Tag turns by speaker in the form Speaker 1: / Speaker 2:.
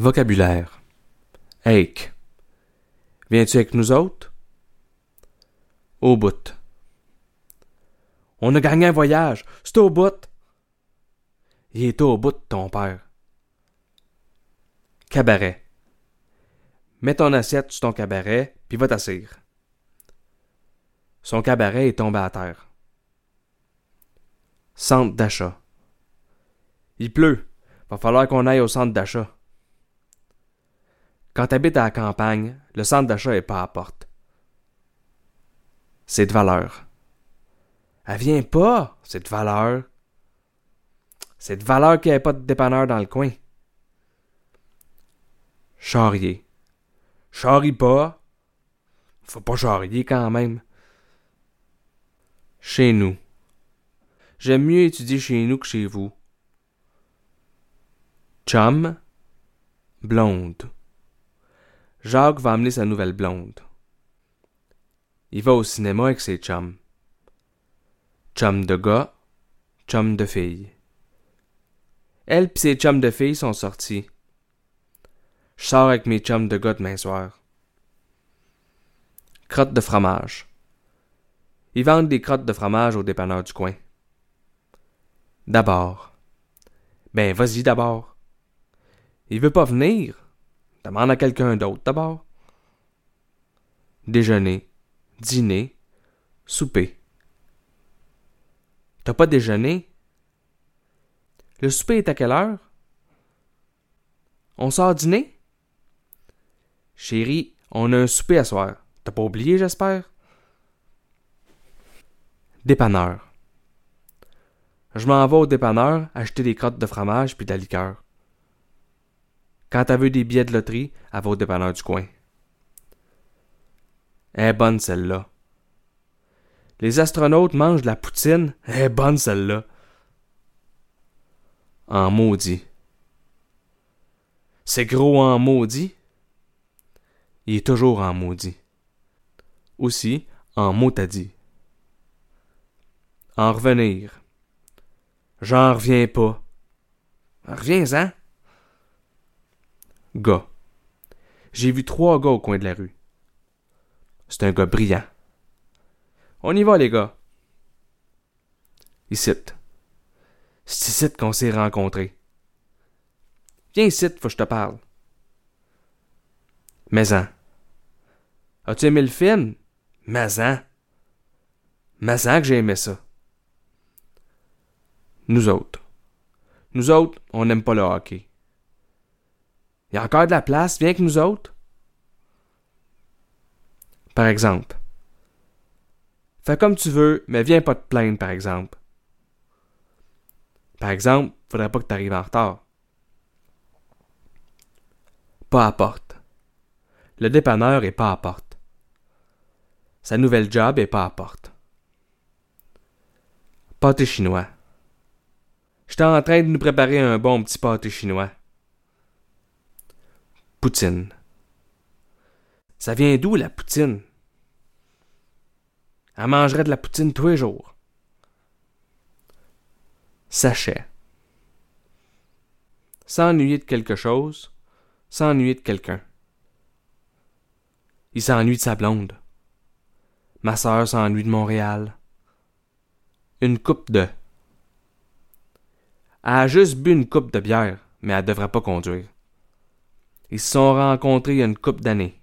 Speaker 1: Vocabulaire. Ache. Viens-tu avec nous autres? Au bout. On a gagné un voyage. C'est au bout. Il est au bout, ton père. Cabaret. Mets ton assiette sur ton cabaret, puis va t'asseoir. Son cabaret est tombé à terre. Centre d'achat. Il pleut. Va falloir qu'on aille au centre d'achat. Quand t'habites à la campagne, le centre d'achat est pas à porte. C'est de valeur. Elle vient pas, c'est de valeur. C'est de valeur qu'il n'y ait pas de dépanneur dans le coin. Charrier. Charrie pas. Faut pas charrier quand même. Chez nous. J'aime mieux étudier chez nous que chez vous. Chum. Blonde. Jacques va amener sa nouvelle blonde. Il va au cinéma avec ses chums. Chum de gars, chum de fille. Elle pis ses chums de filles sont sortis. Je sors avec mes chums de gars demain soir. Crotte de fromage. Ils vendent des crottes de fromage au dépanneur du coin. D'abord. Ben, vas-y d'abord. Il veut pas venir. Demande à quelqu'un d'autre d'abord. Déjeuner, dîner, souper. T'as pas déjeuné? Le souper est à quelle heure? On sort dîner? Chérie, on a un souper à soir. T'as pas oublié, j'espère? Dépanneur. Je m'en vais au dépanneur acheter des crottes de fromage puis de la liqueur. Quand elle veut des billets de loterie, elle va au dépanneur du coin. Elle est bonne celle-là. Les astronautes mangent de la poutine. Elle est bonne celle-là. En maudit. C'est gros en maudit. Il est toujours en maudit. Aussi en motadi. En revenir. J'en reviens pas. Reviens-en. Gars. J'ai vu trois gars au coin de la rue. C'est un gars brillant. On y va, les gars. Ici. C'est ici qu'on s'est rencontrés. Viens ici, faut que je te parle. Mais-en. As-tu aimé le film? Mais-en. Mais-en que j'ai aimé ça. Nous autres. Nous autres, on n'aime pas le hockey. Il y a encore de la place, viens que nous autres. Par exemple. Fais comme tu veux, mais viens pas te plaindre, par exemple. Par exemple, faudrait pas que tu arrives en retard. Pas à porte. Le dépanneur est pas à porte. Sa nouvelle job est pas à porte. Pâté chinois. J'étais en train de nous préparer un bon petit pâté chinois. Poutine. Ça vient d'où la poutine? Elle mangerait de la poutine tous les jours. Sachet. S'ennuyer de quelque chose, s'ennuyer de quelqu'un. Il s'ennuie de sa blonde. Ma sœur s'ennuie de Montréal. Une coupe de. Elle a juste bu une coupe de bière, mais elle devrait pas conduire. Ils se sont rencontrés il y a une couple d'années.